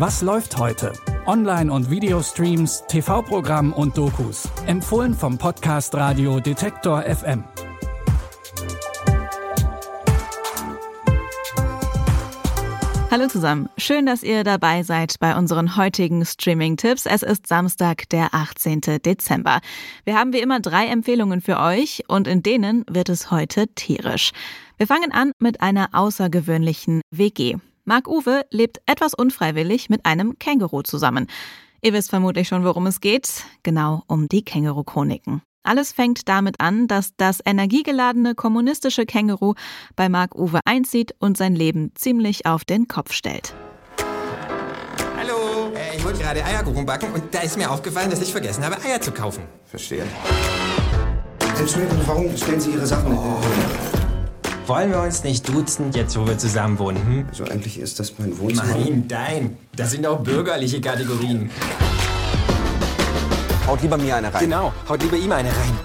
Was läuft heute? Online- und Videostreams, TV-Programm und Dokus. Empfohlen vom Podcast Radio Detektor FM. Hallo zusammen, schön, dass ihr dabei seid bei unseren heutigen Streaming-Tipps. Es ist Samstag, der 18. Dezember. Wir haben wie immer drei Empfehlungen für euch und in denen wird es heute tierisch. Wir fangen an mit einer außergewöhnlichen WG. Marc Uwe lebt etwas unfreiwillig mit einem Känguru zusammen. Ihr wisst vermutlich schon, worum es geht. Genau um die Känguru-Chroniken. Alles fängt damit an, dass das energiegeladene kommunistische Känguru bei Mark Uwe einzieht und sein Leben ziemlich auf den Kopf stellt. Hallo, äh, ich wollte gerade Eierkuchen backen und da ist mir aufgefallen, dass ich vergessen habe, Eier zu kaufen. Verstehe. Entschuldigung, warum stellen Sie Ihre Sachen? Äh, Wollen wir uns nicht duzen, jetzt wo wir zusammen wohnen? Hm? also eigentlich ist das mein Wohnzimmer. Nein, dein. Das sind auch bürgerliche Kategorien. Haut lieber mir eine rein. Genau, haut lieber ihm eine rein.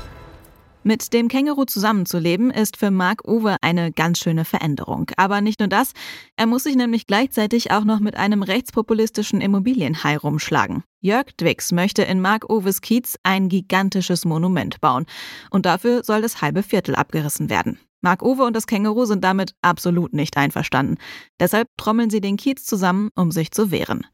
Mit dem Känguru zusammenzuleben ist für Mark Uwe eine ganz schöne Veränderung. Aber nicht nur das, er muss sich nämlich gleichzeitig auch noch mit einem rechtspopulistischen Immobilienhai rumschlagen. Jörg Dwix möchte in Mark Uwes Kiez ein gigantisches Monument bauen. Und dafür soll das halbe Viertel abgerissen werden. Mark Uwe und das Känguru sind damit absolut nicht einverstanden. Deshalb trommeln sie den Kiez zusammen, um sich zu wehren.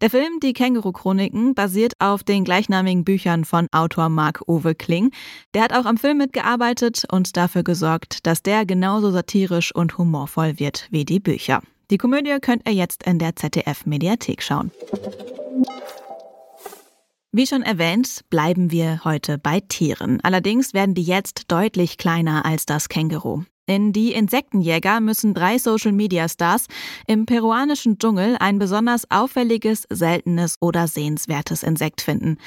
Der Film Die Känguru-Chroniken basiert auf den gleichnamigen Büchern von Autor Mark Uwe Kling. Der hat auch am Film mitgearbeitet und dafür gesorgt, dass der genauso satirisch und humorvoll wird wie die Bücher. Die Komödie könnt ihr jetzt in der ZDF-Mediathek schauen. Wie schon erwähnt, bleiben wir heute bei Tieren. Allerdings werden die jetzt deutlich kleiner als das Känguru. Denn die Insektenjäger müssen drei Social-Media-Stars im peruanischen Dschungel ein besonders auffälliges, seltenes oder sehenswertes Insekt finden.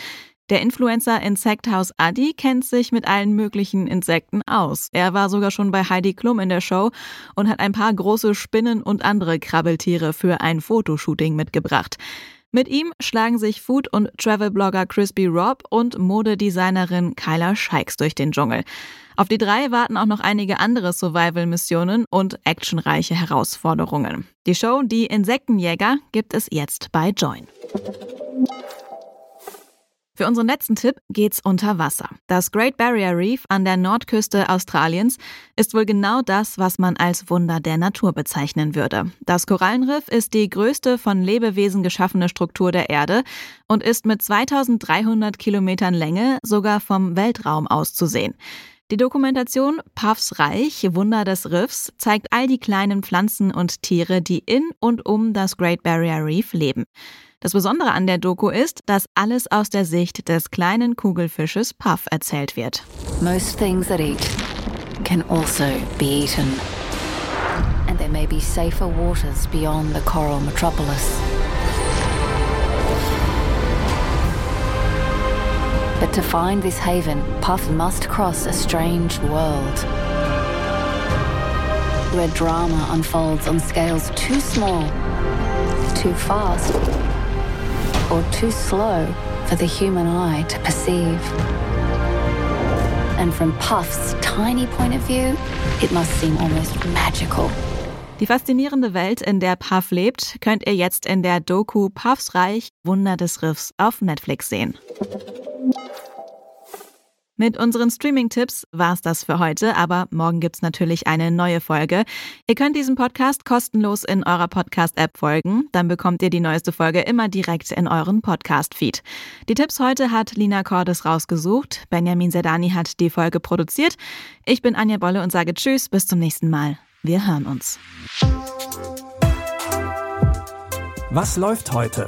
Der Influencer Insekthaus Adi kennt sich mit allen möglichen Insekten aus. Er war sogar schon bei Heidi Klum in der Show und hat ein paar große Spinnen und andere Krabbeltiere für ein Fotoshooting mitgebracht. Mit ihm schlagen sich Food- und Travel-Blogger Crispy Rob und Modedesignerin Kyla Scheiks durch den Dschungel. Auf die drei warten auch noch einige andere Survival-Missionen und actionreiche Herausforderungen. Die Show Die Insektenjäger gibt es jetzt bei Join. Für unseren letzten Tipp geht's unter Wasser. Das Great Barrier Reef an der Nordküste Australiens ist wohl genau das, was man als Wunder der Natur bezeichnen würde. Das Korallenriff ist die größte von Lebewesen geschaffene Struktur der Erde und ist mit 2300 Kilometern Länge sogar vom Weltraum aus zu sehen. Die Dokumentation Puffs Reich, Wunder des Riffs, zeigt all die kleinen Pflanzen und Tiere, die in und um das Great Barrier Reef leben. Das Besondere an der Doku ist, dass alles aus der Sicht des kleinen Kugelfisches Puff erzählt wird. Most things that eat can also be eaten. And there may be safer waters beyond the coral metropolis. But to find this haven, Puff must cross a strange world. Where drama unfolds on scales too small, too fast, or too slow for the human eye to perceive. And from Puff's tiny point of view, it must seem almost magical. Die faszinierende Welt, in der Puff lebt, könnt ihr jetzt in der Doku Puffs Reich Wunder des Riffs auf Netflix sehen. Mit unseren Streaming-Tipps war's das für heute, aber morgen gibt's natürlich eine neue Folge. Ihr könnt diesem Podcast kostenlos in eurer Podcast-App folgen. Dann bekommt ihr die neueste Folge immer direkt in euren Podcast-Feed. Die Tipps heute hat Lina Cordes rausgesucht. Benjamin Sedani hat die Folge produziert. Ich bin Anja Bolle und sage Tschüss, bis zum nächsten Mal. Wir hören uns. Was läuft heute?